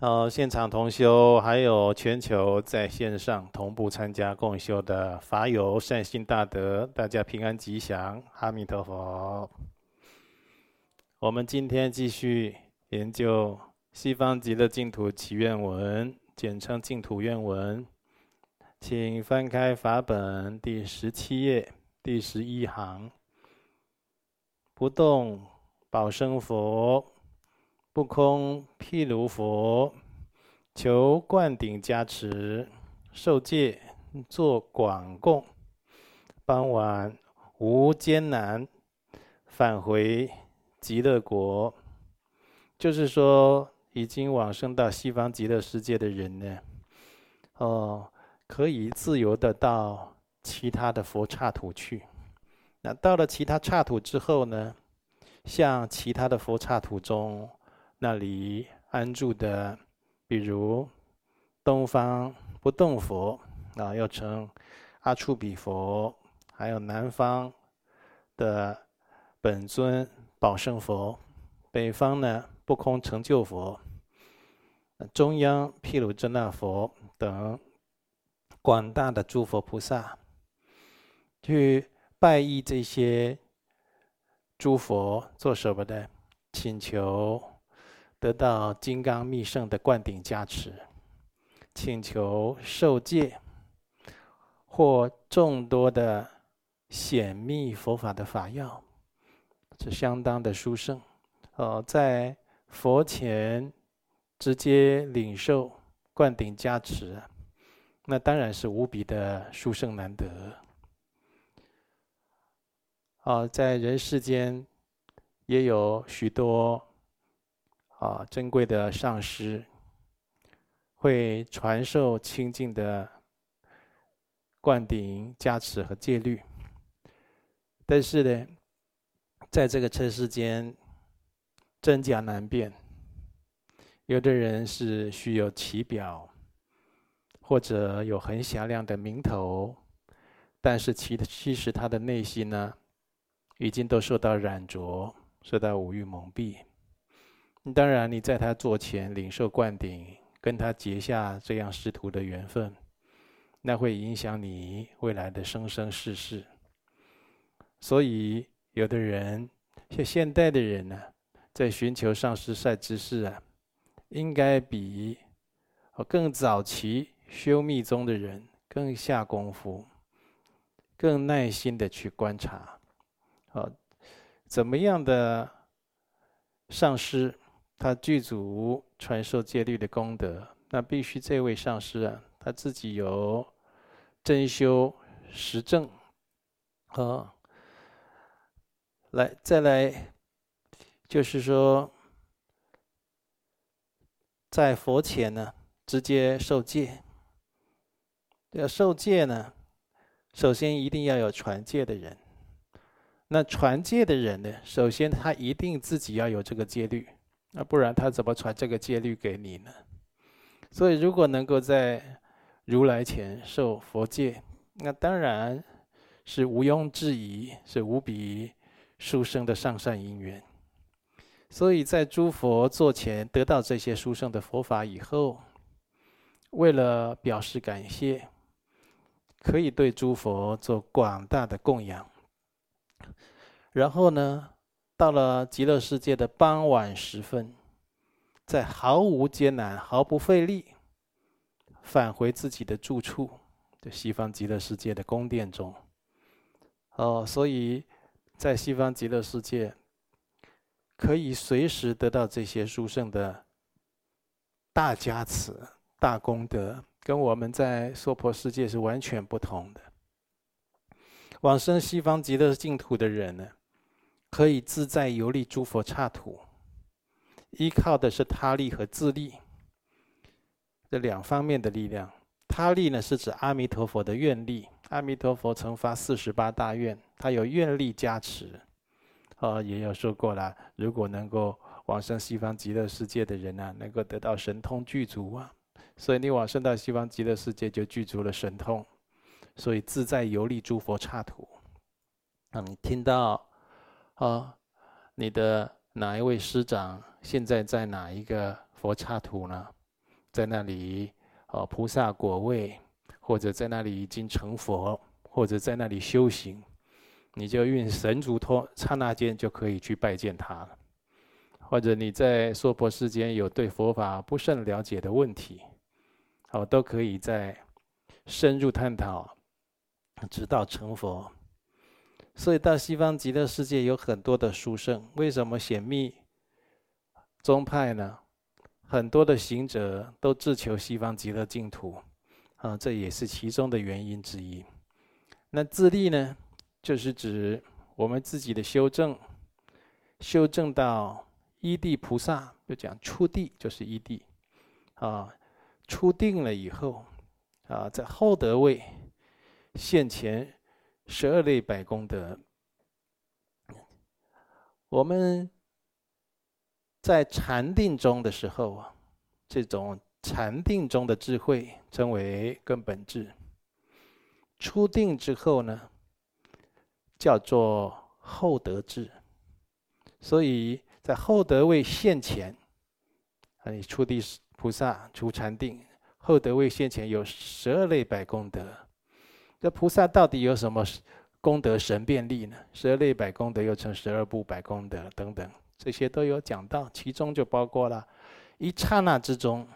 呃，现场同修，还有全球在线上同步参加共修的法友善心大德，大家平安吉祥，阿弥陀佛。我们今天继续研究《西方极乐净土祈愿文》，简称净土愿文，请翻开法本第十七页第十一行，不动宝生佛。不空毗卢佛，求灌顶加持，受戒做广供，傍晚无艰难，返回极乐国。就是说，已经往生到西方极乐世界的人呢，哦，可以自由的到其他的佛刹土去。那到了其他刹土之后呢，像其他的佛刹土中。那里安住的，比如东方不动佛啊，又称阿处比佛；还有南方的本尊宝生佛，北方呢不空成就佛，中央毗卢遮那佛等广大的诸佛菩萨，去拜谒这些诸佛做什么的？请求。得到金刚密圣的灌顶加持，请求受戒，或众多的显密佛法的法要，是相当的殊胜。哦，在佛前直接领受灌顶加持，那当然是无比的殊胜难得。哦，在人世间也有许多。啊，珍贵的上师会传授清净的灌顶加持和戒律，但是呢，在这个尘世间，真假难辨。有的人是虚有其表，或者有很响亮的名头，但是其其实他的内心呢，已经都受到染着，受到五欲蒙蔽。当然，你在他座前领受灌顶，跟他结下这样师徒的缘分，那会影响你未来的生生世世。所以，有的人像现代的人呢，在寻求上师善知识啊，应该比更早期修密宗的人更下功夫，更耐心的去观察，啊，怎么样的上师。他具足传授戒律的功德，那必须这位上师啊，他自己有真修实证，啊，来再来，就是说，在佛前呢，直接受戒。要受戒呢，首先一定要有传戒的人。那传戒的人呢，首先他一定自己要有这个戒律。那不然他怎么传这个戒律给你呢？所以如果能够在如来前受佛戒，那当然是毋庸置疑，是无比殊胜的上善因缘。所以在诸佛座前得到这些殊胜的佛法以后，为了表示感谢，可以对诸佛做广大的供养，然后呢，到了极乐世界的傍晚时分，在毫无艰难、毫不费力，返回自己的住处，就西方极乐世界的宫殿中。哦，所以在西方极乐世界，可以随时得到这些殊胜的大加持、大功德，跟我们在娑婆世界是完全不同的。往生西方极乐净土的人呢，可以自在游历诸佛刹土，依靠的是他力和自力这两方面的力量。他力呢，是指阿弥陀佛的愿力。阿弥陀佛曾发四十八大愿，他有愿力加持。哦，也有说过了，如果能够往生西方极乐世界的人啊，能够得到神通具足啊。所以你往生到西方极乐世界，就具足了神通，所以自在游历诸佛刹土。那你听到？啊，你的哪一位师长现在在哪一个佛刹土呢？在那里哦，菩萨果位，或者在那里已经成佛，或者在那里修行，你就运神足通，刹那间就可以去拜见他了。或者你在娑婆世间有对佛法不甚了解的问题，哦，都可以在深入探讨，直到成佛。所以到西方极乐世界有很多的殊胜，为什么显密宗派呢？很多的行者都自求西方极乐净土，啊，这也是其中的原因之一。那自利呢，就是指我们自己的修正，修正到一地菩萨，就讲初地就是一地，啊，初定了以后，啊，在后得位现前十二类百功德，我们。在禅定中的时候啊，这种禅定中的智慧称为根本智。初定之后呢，叫做后得智。所以在后得位现前，啊，你初地菩萨出禅定，后得位现前有十二类百功德。这菩萨到底有什么功德神变力呢？十二类百功德又称十二部百功德等等。这些都有讲到，其中就包括了，一刹那之中，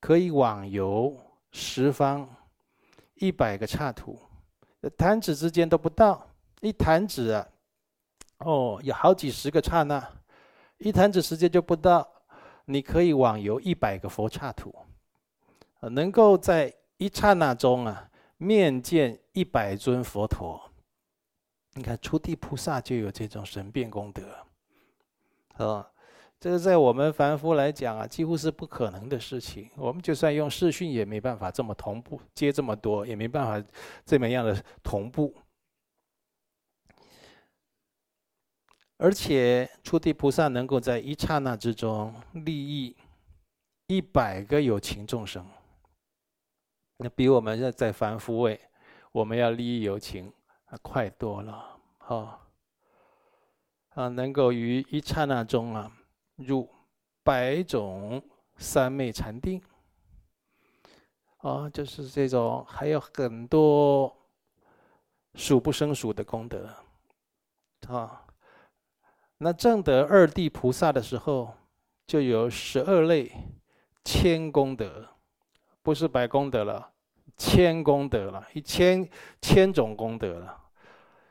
可以往游十方一百个刹土，弹指之间都不到，一弹指啊，哦，有好几十个刹那，一弹指时间就不到，你可以往游一百个佛刹土，能够在一刹那中啊，面见一百尊佛陀。你看，初地菩萨就有这种神变功德。啊，这个在我们凡夫来讲啊，几乎是不可能的事情。我们就算用视讯，也没办法这么同步接这么多，也没办法这么样的同步。而且，初地菩萨能够在一刹那之中利益一百个有情众生，那比我们在凡夫位，我们要利益有情啊，快多了。好。啊，能够于一刹那中啊，入百种三昧禅定。啊，就是这种，还有很多数不胜数的功德。啊，那证得二地菩萨的时候，就有十二类千功德，不是百功德了，千功德了，一千千种功德了。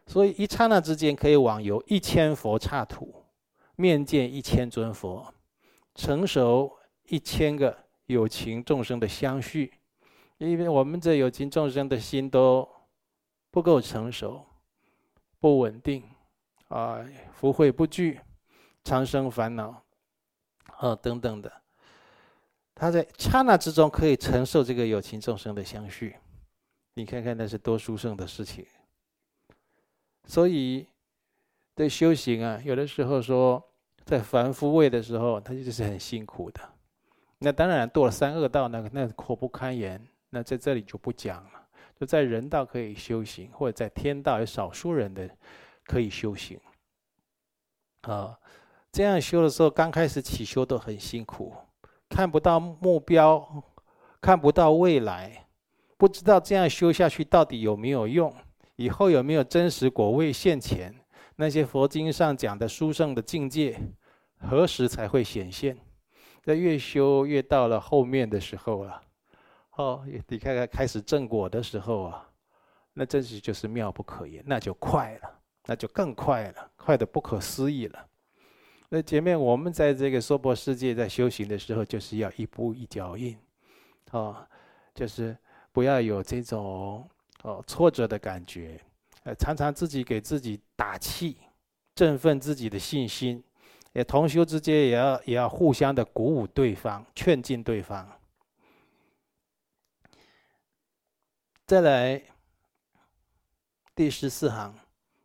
所以一刹那之间可以往游一千佛刹土，面见一千尊佛，成熟一千个有情众生的相续。因为我们这有情众生的心都不够成熟，不稳定，啊，福慧不具，常生烦恼，啊等等的。他在刹那之中可以承受这个有情众生的相续，你看看那是多殊胜的事情。所以，对修行啊，有的时候说，在凡夫位的时候，他就是很辛苦的。那当然，堕了三恶道，那那苦不堪言。那在这里就不讲了。就在人道可以修行，或者在天道有少数人的可以修行。啊，这样修的时候，刚开始起修都很辛苦，看不到目标，看不到未来，不知道这样修下去到底有没有用。以后有没有真实果位现前？那些佛经上讲的殊胜的境界，何时才会显现？在越修越到了后面的时候了，哦，你看看开始正果的时候啊，那真是就是妙不可言，那就快了，那就更快了，快得不可思议了。那前面我们在这个娑婆世界在修行的时候，就是要一步一脚印，哦，就是不要有这种。哦，挫折的感觉，呃，常常自己给自己打气，振奋自己的信心，也同修之间也要也要互相的鼓舞对方，劝进对方。再来第十四行，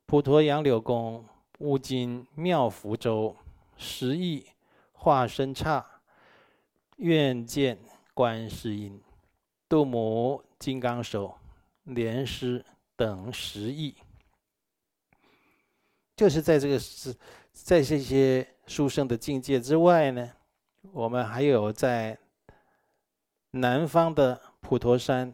普陀杨柳宫，乌金妙福洲，十亿化身刹，愿见观世音，度母金刚手。莲师等十亿，就是在这个是，在这些书生的境界之外呢，我们还有在南方的普陀山，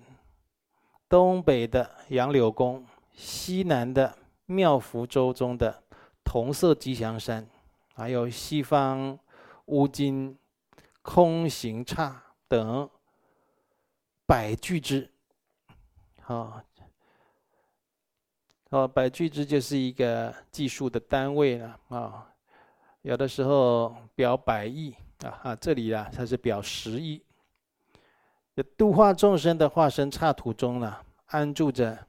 东北的杨柳宫，西南的妙福州中的同色吉祥山，还有西方乌金、空行刹等百俱胝。好，哦，百俱胝就是一个计数的单位了啊。有的时候表百亿啊，啊，这里啊，它是表十亿。度化众生的化身刹土中呢，安住着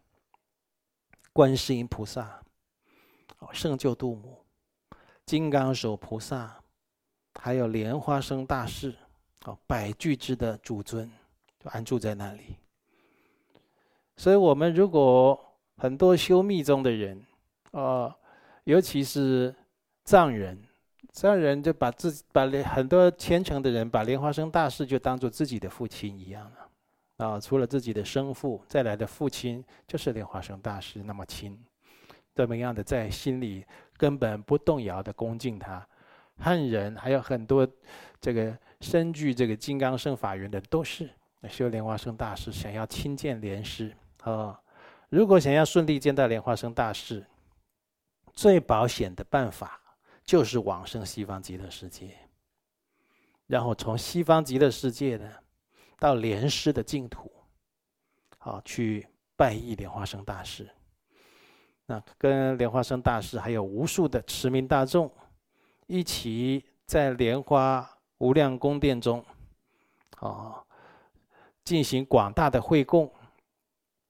观世音菩萨、哦，圣救度母、金刚手菩萨，还有莲花生大士，哦，百俱之的主尊，就安住在那里。所以，我们如果很多修密宗的人，呃，尤其是藏人。藏人就把自己把很多虔诚的人把莲花生大士就当做自己的父亲一样了，啊，除了自己的生父，再来的父亲就是莲花生大士那么亲，这么样的在心里根本不动摇的恭敬他。汉人还有很多这个深具这个金刚圣法缘的，都是修莲花生大师，想要亲见莲师啊。如果想要顺利见到莲花生大师，最保险的办法。就是往生西方极乐世界，然后从西方极乐世界呢，到莲师的净土，好去拜谒莲花生大师。那跟莲花生大师还有无数的持名大众，一起在莲花无量宫殿中，啊，进行广大的会供，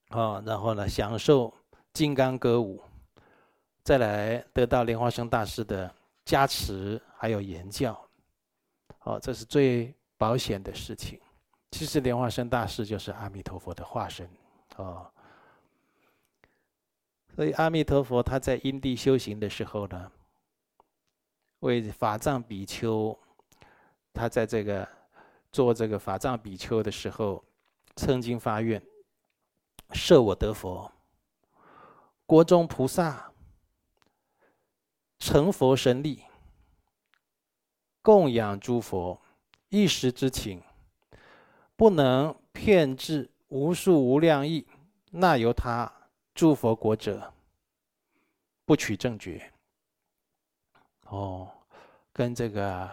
啊，然后呢享受金刚歌舞，再来得到莲花生大师的。加持还有言教，哦，这是最保险的事情。其实莲花生大师就是阿弥陀佛的化身，哦。所以阿弥陀佛他在因地修行的时候呢，为法藏比丘，他在这个做这个法藏比丘的时候，曾经发愿：设我得佛，国中菩萨。成佛神力，供养诸佛，一时之情，不能遍至无数无量亿，那由他诸佛国者，不取正觉。哦，跟这个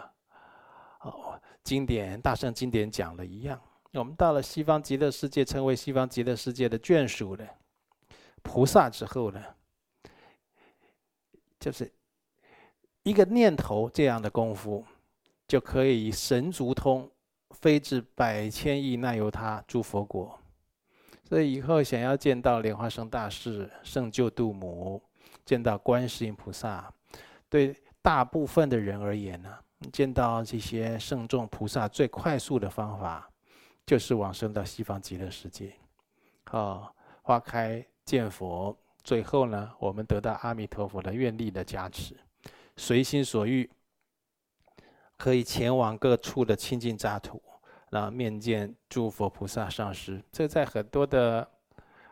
哦经典大圣经典讲的一样。我们到了西方极乐世界，成为西方极乐世界的眷属了，菩萨之后呢，就是。一个念头这样的功夫，就可以神足通飞至百千亿那由他诸佛国。所以以后想要见到莲花生大士、圣救度母，见到观世音菩萨，对大部分的人而言呢，见到这些圣众菩萨最快速的方法，就是往生到西方极乐世界。好，花开见佛，最后呢，我们得到阿弥陀佛的愿力的加持。随心所欲，可以前往各处的清净刹土，那面见诸佛菩萨上师。这在很多的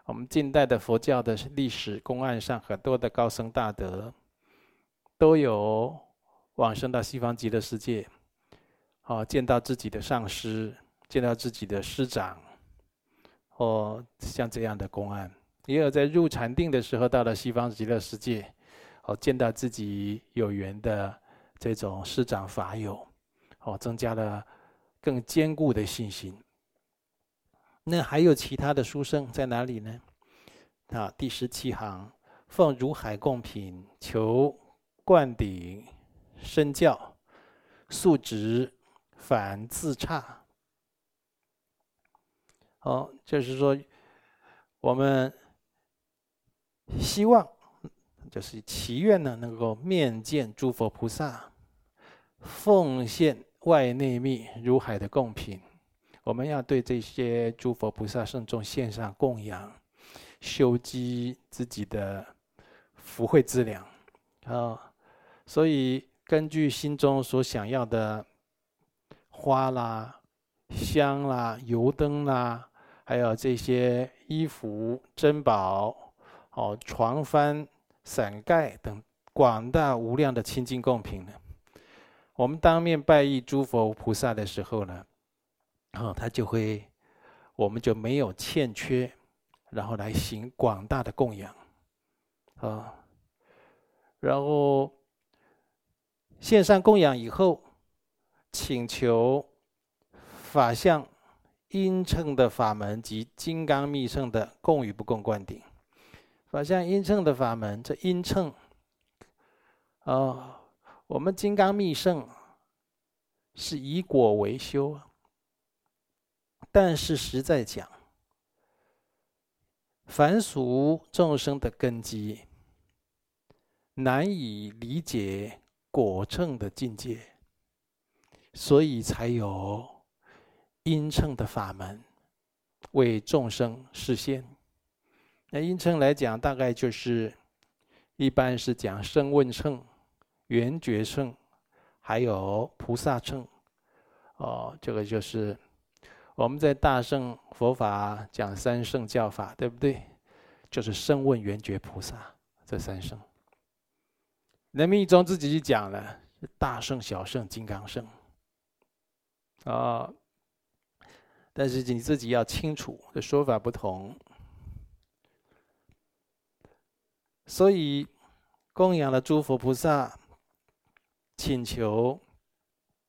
我们近代的佛教的历史公案上，很多的高僧大德都有往生到西方极乐世界，哦，见到自己的上师，见到自己的师长，哦，像这样的公案，也有在入禅定的时候到了西方极乐世界。哦，见到自己有缘的这种师长法友，哦，增加了更坚固的信心。那还有其他的书生在哪里呢？啊，第十七行，奉如海供品，求灌顶身教，素直反自差。哦，就是说，我们希望。就是祈愿呢，能够面见诸佛菩萨，奉献外内密如海的供品。我们要对这些诸佛菩萨圣众献上供养，修积自己的福慧资粮啊。所以根据心中所想要的花啦、香啦、油灯啦，还有这些衣服、珍宝、哦床幡。伞盖等广大无量的清净供品呢，我们当面拜谒诸佛菩萨的时候呢，哦，他就会我们就没有欠缺，然后来行广大的供养，啊，然后献上供养以后，请求法相应称的法门及金刚密乘的供与不共灌顶。法相应称的法门，这应称，啊，我们金刚密乘是以果为修，但是实在讲，凡俗众生的根基难以理解果乘的境界，所以才有因称的法门为众生示现。那因称来讲，大概就是一般是讲声问乘、圆觉圣，还有菩萨乘。哦，这个就是我们在大乘佛法讲三乘教法，对不对？就是声问圆觉、菩萨这三乘。那密宗自己去讲了，大圣、小圣、金刚圣。啊、哦，但是你自己要清楚，的说法不同。所以，供养了诸佛菩萨，请求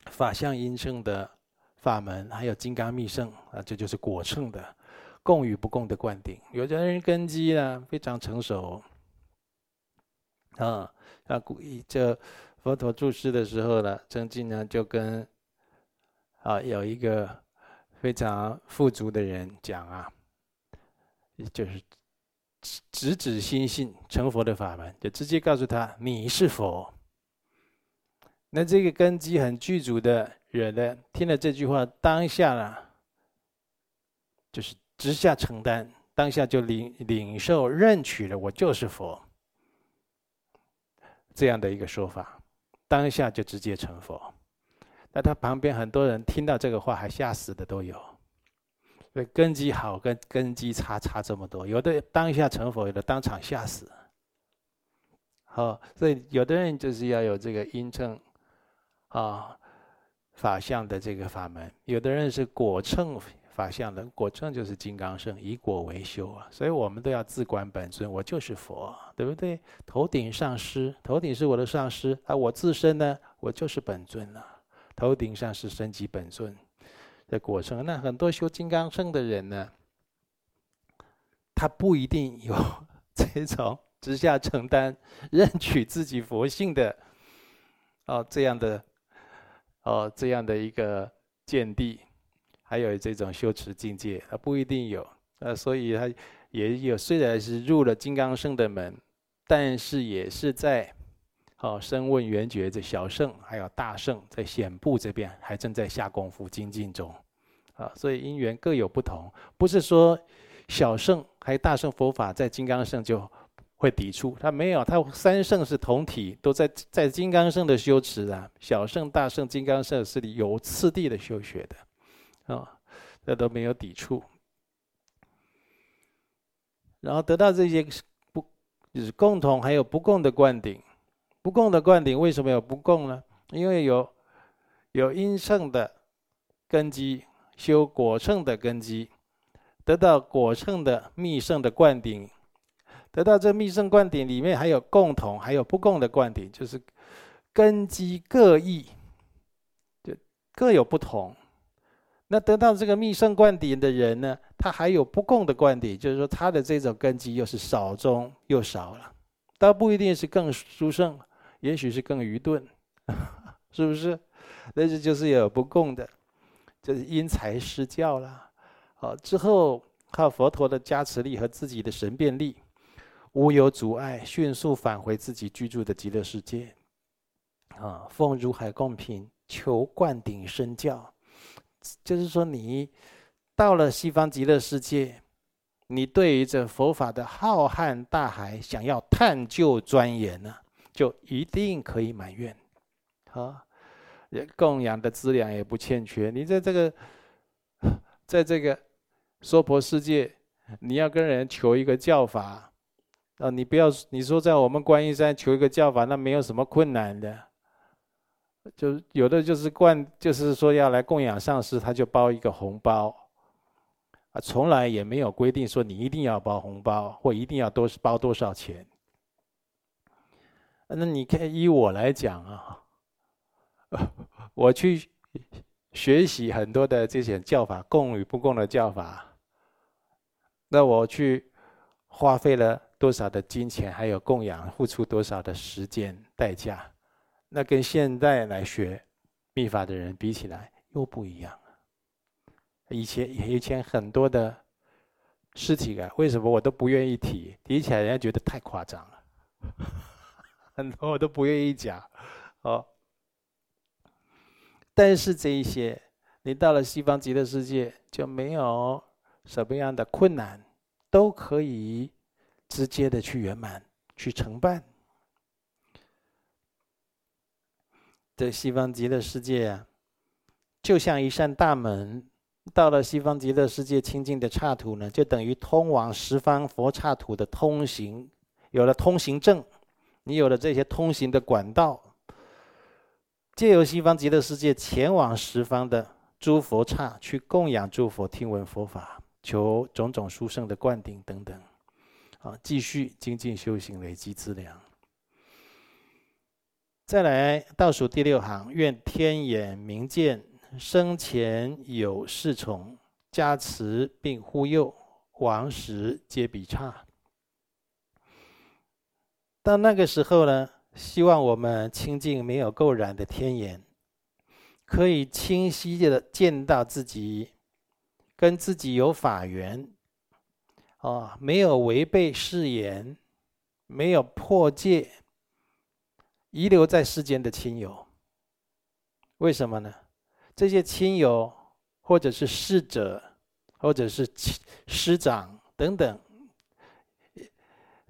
法相应称的法门，还有金刚密乘啊，这就是果乘的共与不共的灌顶。有的人根基呢非常成熟，啊，那，古这佛陀住世的时候呢，曾经呢就跟啊有一个非常富足的人讲啊，就是。直指心性成佛的法门，就直接告诉他你是佛。那这个根基很具足的人呢，听了这句话，当下呢，就是直下承担，当下就领领受认取了，我就是佛。这样的一个说法，当下就直接成佛。那他旁边很多人听到这个话还吓死的都有。对，根基好跟根基差差这么多，有的当下成佛，有的当场吓死。好，所以有的人就是要有这个因称啊法相的这个法门，有的人是果乘法相的，果乘就是金刚乘，以果为修啊。所以我们都要自观本尊，我就是佛，对不对？头顶上师，头顶是我的上师啊，我自身呢，我就是本尊了。头顶上是升级本尊。的果乘，那很多修金刚乘的人呢，他不一定有 这种直下承担、认取自己佛性的哦这样的哦这样的一个见地，还有这种修持境界，他不一定有。呃，所以他也有，虽然是入了金刚圣的门，但是也是在哦声问缘觉这小圣，还有大圣在显部这边还正在下功夫精进中。啊，所以因缘各有不同，不是说小圣还有大圣佛法在金刚圣就会抵触，他没有，他三圣是同体，都在在金刚圣的修持啊。小圣、大圣、金刚乘是有次第的修学的，啊，这都没有抵触。然后得到这些不就是共同还有不共的灌顶，不共的灌顶为什么有不共呢？因为有有因乘的根基。修果乘的根基，得到果乘的密圣的灌顶，得到这密圣灌顶里面还有共同，还有不共的灌顶，就是根基各异，就各有不同。那得到这个密圣灌顶的人呢，他还有不共的灌顶，就是说他的这种根基又是少中又少了，倒不一定是更殊胜，也许是更愚钝，是不是？但是就是有不共的。就是因材施教了，好之后靠佛陀的加持力和自己的神变力，无有阻碍，迅速返回自己居住的极乐世界。啊，奉如海供品，求灌顶身教，就是说你到了西方极乐世界，你对于这佛法的浩瀚大海想要探究钻研呢，就一定可以满愿，啊。供养的资粮也不欠缺。你在这个，在这个娑婆世界，你要跟人求一个教法，啊，你不要你说在我们观音山求一个教法，那没有什么困难的。就有的就是灌，就是说要来供养上师，他就包一个红包，啊，从来也没有规定说你一定要包红包或一定要多包多少钱。那你看，以我来讲啊，我去学习很多的这些教法，供与不供的教法，那我去花费了多少的金钱，还有供养，付出多少的时间代价，那跟现在来学密法的人比起来又不一样。以前以前很多的事情啊，为什么我都不愿意提？提起来人家觉得太夸张了，很多我都不愿意讲。哦，但是这一些，你到了西方极乐世界就没有什么样的困难，都可以直接的去圆满、去承办。这西方极乐世界啊，就像一扇大门。到了西方极乐世界清净的刹土呢，就等于通往十方佛刹土的通行，有了通行证，你有了这些通行的管道，借由西方极乐世界前往十方的诸佛刹去供养诸佛、听闻佛法、求种种殊胜的灌顶等等，啊，继续精进修行，累积资粮。再来倒数第六行，愿天眼明见。生前有侍从加持并护佑，亡时皆比差。到那个时候呢，希望我们清净没有垢染的天眼，可以清晰的见到自己跟自己有法缘，啊，没有违背誓言，没有破戒，遗留在世间的亲友。为什么呢？这些亲友，或者是侍者，或者是师长等等，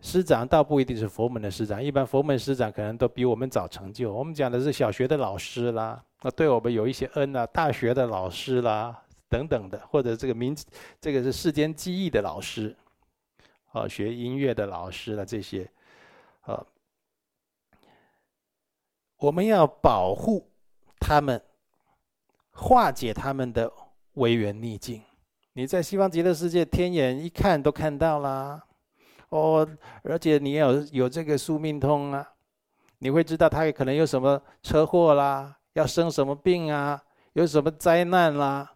师长倒不一定是佛门的师长，一般佛门师长可能都比我们早成就。我们讲的是小学的老师啦，那对我们有一些恩啊，大学的老师啦，等等的，或者这个民，这个是世间记忆的老师，啊，学音乐的老师啦，这些，啊，我们要保护他们。化解他们的违缘逆境。你在西方极乐世界，天眼一看都看到啦，哦，而且你有有这个宿命通啊，你会知道他可能有什么车祸啦，要生什么病啊，有什么灾难啦，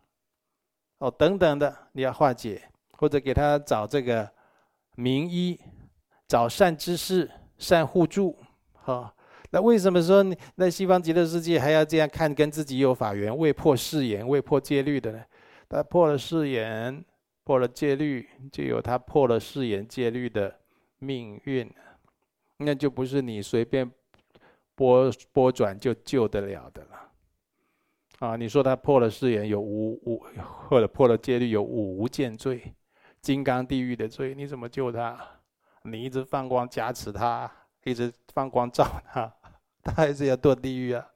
哦，等等的，你要化解，或者给他找这个名医，找善知识、善互助，好。那为什么说那西方极乐世界还要这样看？跟自己有法缘，未破誓言、未破戒律的呢？他破了誓言，破了戒律，就有他破了誓言戒律的命运。那就不是你随便拨拨转就救得了的了。啊，你说他破了誓言有无无，或者破了戒律有无无间罪、金刚地狱的罪，你怎么救他？你一直放光加持他。一直放光照他，他还是要堕地狱啊。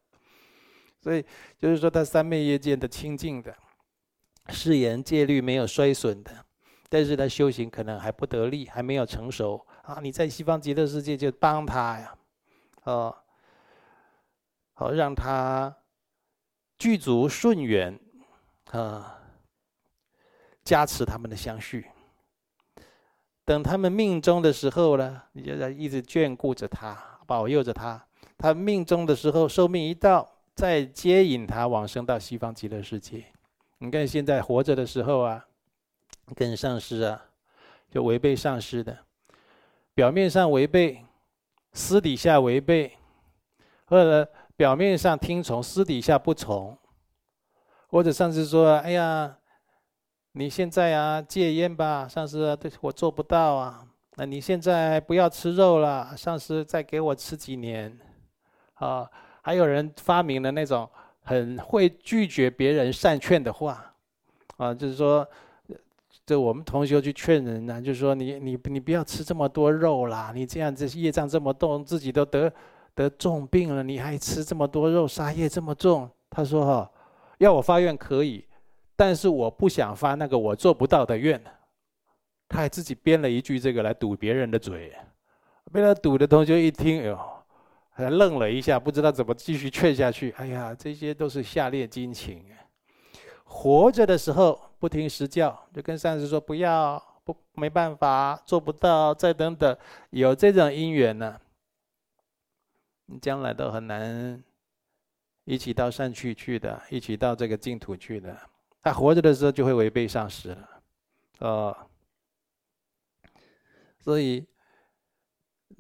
所以就是说，他三昧业界的清净的，誓言戒律没有衰损的，但是他修行可能还不得力，还没有成熟啊。你在西方极乐世界就帮他呀，哦，好让他具足顺缘啊，加持他们的相续。等他们命终的时候呢，你就在一直眷顾着他，保佑着他。他命终的时候，寿命一到，再接引他往生到西方极乐世界。你看现在活着的时候啊，跟上师啊，就违背上师的，表面上违背，私底下违背，或者表面上听从，私底下不从，或者上师说：“哎呀。”你现在啊，戒烟吧，上师啊，对我做不到啊。那你现在不要吃肉了，上师再给我吃几年，啊，还有人发明了那种很会拒绝别人善劝的话，啊，就是说，就我们同学去劝人呢，就是说你你你不要吃这么多肉啦，你这样子业障这么重，自己都得得重病了，你还吃这么多肉，杀业这么重。他说哈，要我发愿可以。但是我不想发那个我做不到的愿，他还自己编了一句这个来堵别人的嘴，被他堵的同学一听，哎呦，还愣了一下，不知道怎么继续劝下去。哎呀，这些都是下劣精情。活着的时候不听实教，就跟上师说不要，不没办法，做不到，再等等，有这种因缘呢，你将来都很难一起到善趣去的，一起到这个净土去的。他活着的时候就会违背上师了，哦，所以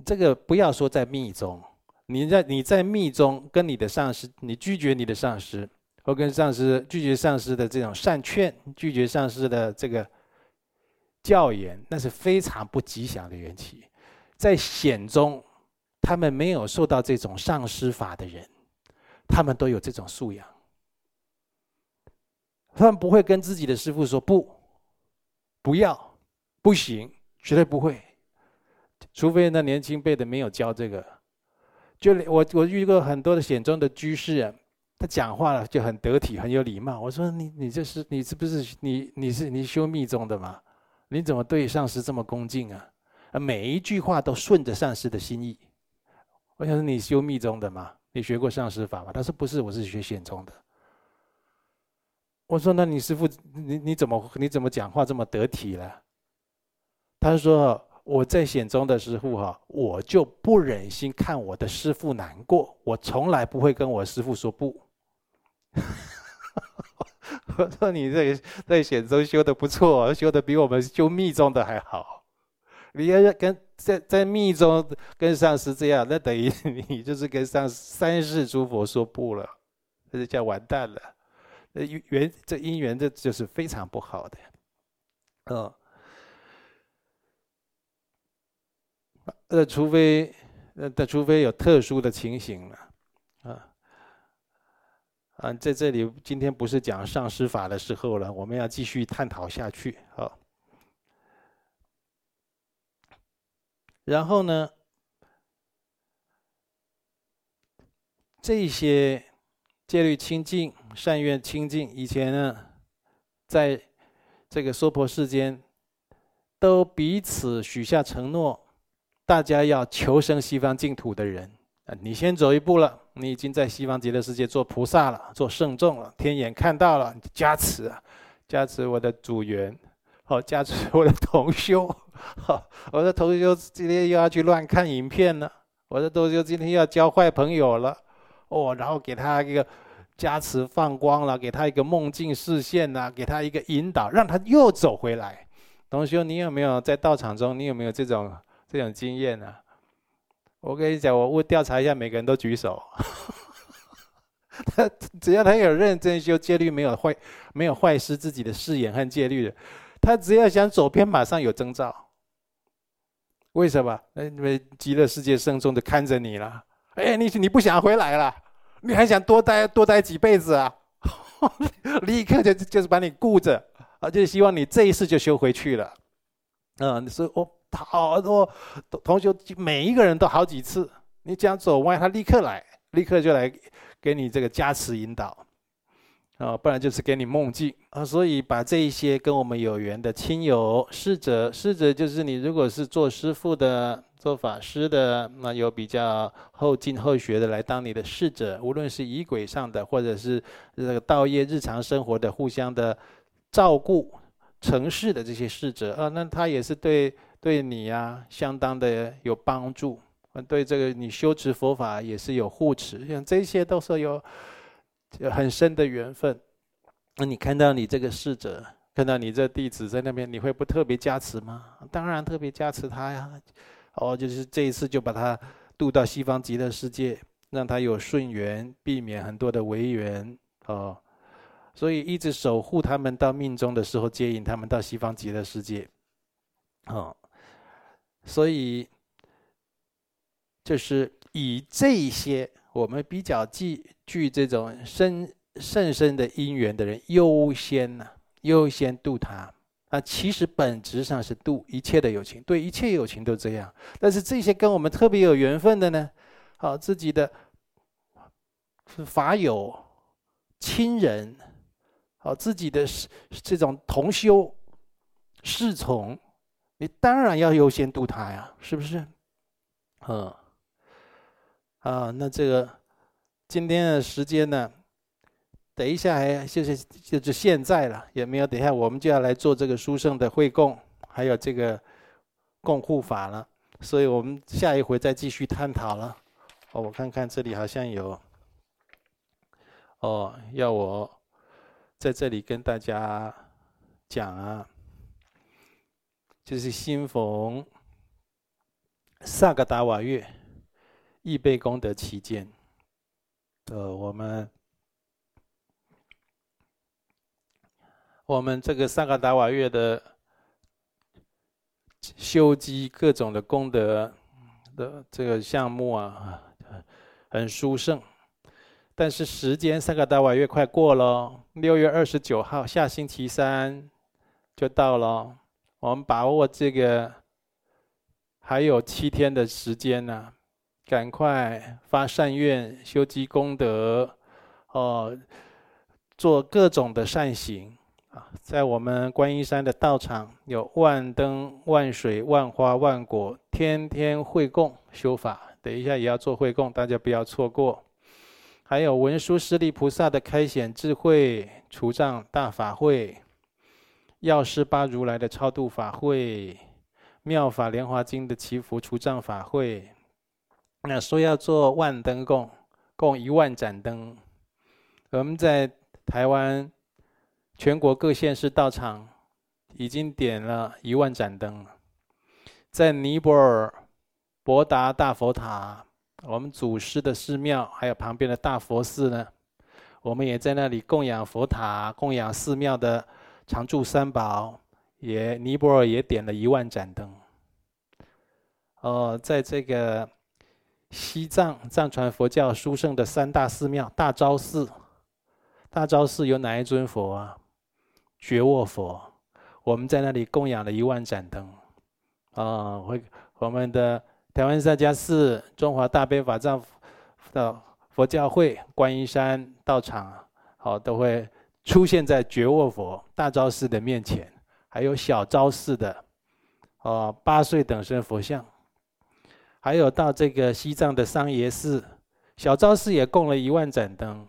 这个不要说在密宗，你在你在密宗跟你的上师，你拒绝你的上师。或跟上师拒绝上师的这种善劝，拒绝上师的这个教言，那是非常不吉祥的缘起。在显宗，他们没有受到这种上师法的人，他们都有这种素养。他们不会跟自己的师父说不，不要，不行，绝对不会。除非那年轻辈的没有教这个。就我我遇过很多的显宗的居士。他讲话了就很得体，很有礼貌。我说你你这是你是不是你你是你修密宗的吗？你怎么对上师这么恭敬啊？啊，每一句话都顺着上师的心意。我想说你修密宗的吗？你学过上师法吗？他说不是，我是学显宗的。我说那你师父你你怎么你怎么讲话这么得体了？他说。我在显宗的时候哈，我就不忍心看我的师父难过，我从来不会跟我师父说不。我说你这个在显宗修的不错，修的比我们修密宗的还好。你要跟在在密宗跟上师这样，那等于你就是跟上三世诸佛说不了，这就叫完蛋了。呃，缘这因缘这就是非常不好的，嗯。呃，除非，呃，但除非有特殊的情形了，啊，啊，在这里今天不是讲上师法的时候了，我们要继续探讨下去，好。然后呢，这些戒律清净、善愿清净，以前呢，在这个娑婆世间，都彼此许下承诺。大家要求生西方净土的人，啊你先走一步了，你已经在西方极乐世界做菩萨了，做圣众了，天眼看到了，加持啊，加持我的组员，好，加持我的同修，好，我的同修今天又要去乱看影片了，我的同修今天又要交坏朋友了，哦，然后给他一个加持放光了，给他一个梦境视线呐，给他一个引导，让他又走回来。同学，你有没有在道场中，你有没有这种？这种经验呢、我跟你讲，我我调查一下，每个人都举手。他只要他有认真修戒律，没有坏，没有坏失自己的誓言和戒律的，他只要想走偏，马上有征兆。为什么？因为极乐世界圣众都看着你了。哎，你你不想回来了？你还想多待多待几辈子啊？立刻就就是把你顾着，啊，就希望你这一次就修回去了。嗯，你说我。好多同学，每一个人都好几次。你这样走歪，他立刻来，立刻就来给你这个加持引导，啊，不然就是给你梦境啊。所以把这一些跟我们有缘的亲友、师者，师者就是你如果是做师父的、做法师的，那有比较后进后学的来当你的侍者，无论是仪轨上的，或者是这个道业日常生活的互相的照顾、承事的这些侍者啊，那他也是对。对你呀、相当的有帮助，对这个你修持佛法也是有护持，像这些都是有很深的缘分。那你看到你这个侍者，看到你这弟子在那边，你会不特别加持吗？当然特别加持他呀。哦，就是这一次就把他渡到西方极乐世界，让他有顺缘，避免很多的违缘。哦，所以一直守护他们到命中的时候，接引他们到西方极乐世界。哦。所以，就是以这些我们比较具具这种深甚深的因缘的人优先呢、优先渡他。啊，其实本质上是度一切的友情，对一切友情都这样。但是这些跟我们特别有缘分的呢，好自己的法友、亲人，好自己的这种同修、侍从。你当然要优先度他呀，是不是？嗯，啊，那这个今天的时间呢，等一下还就是就是现在了，也没有等一下，我们就要来做这个书圣的会供，还有这个供护法了。所以我们下一回再继续探讨了。哦，我看看这里好像有，哦，要我在这里跟大家讲啊，就是新逢萨格达瓦月，易备功德期间，呃，我们我们这个萨格达瓦月的修积各种的功德的这个项目啊。很殊胜，但是时间萨格达瓦月快过了，六月二十九号下星期三就到了。我们把握这个还有七天的时间呢、赶快发善愿、修积功德，哦，做各种的善行啊！在我们观音山的道场，有万灯、万水、万花、万果，天天会供修法。等一下也要做会供，大家不要错过。还有文殊师利菩萨的开显智慧除障大法会，药师八如来的超度法会，妙法莲华经的祈福除障法会。那说要做万灯供，供一万盏灯。我们在台湾全国各县市道场已经点了一万盏灯了，在尼泊尔。博达大佛塔，我们祖师的寺庙，还有旁边的大佛寺呢，我们也在那里供养佛塔、供养寺庙的常住三宝，也尼泊尔也点了一万盏灯。哦，在这个西藏藏传佛教殊胜的三大寺庙，大昭寺，大昭寺有哪一尊佛啊？觉沃佛，我们在那里供养了一万盏灯。啊，会我们的。台湾三家寺、中华大悲法藏的佛教会、观音山道场，好，都会出现在觉沃佛大昭寺的面前，还有小昭寺的哦八岁等身佛像，还有到这个西藏的桑耶寺，小昭寺也供了一万盏灯，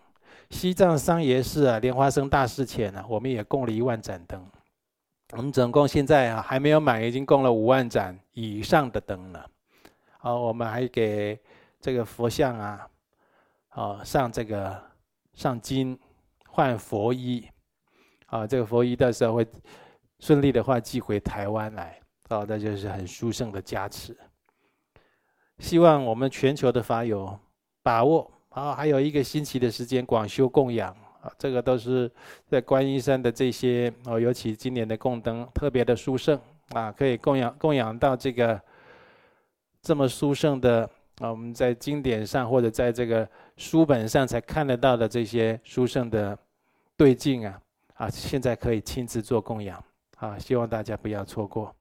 西藏桑耶寺啊，莲花生大士前呢，我们也供了一万盏灯，我们总共现在啊还没有满，已经供了五万盏以上的灯了。好，我们还给这个佛像啊，哦，上这个上金换佛衣，啊，这个佛衣到时候会顺利的话寄回台湾来，哦，那就是很殊胜的加持。希望我们全球的法友把握，啊，还有一个星期的时间广修供养，啊，这个都是在观音山的这些哦，尤其今年的供灯特别的殊胜啊，可以供养供养到这个。这么殊胜的啊，我们在经典上或者在这个书本上才看得到的这些殊胜的对境啊，啊，现在可以亲自做供养啊，希望大家不要错过。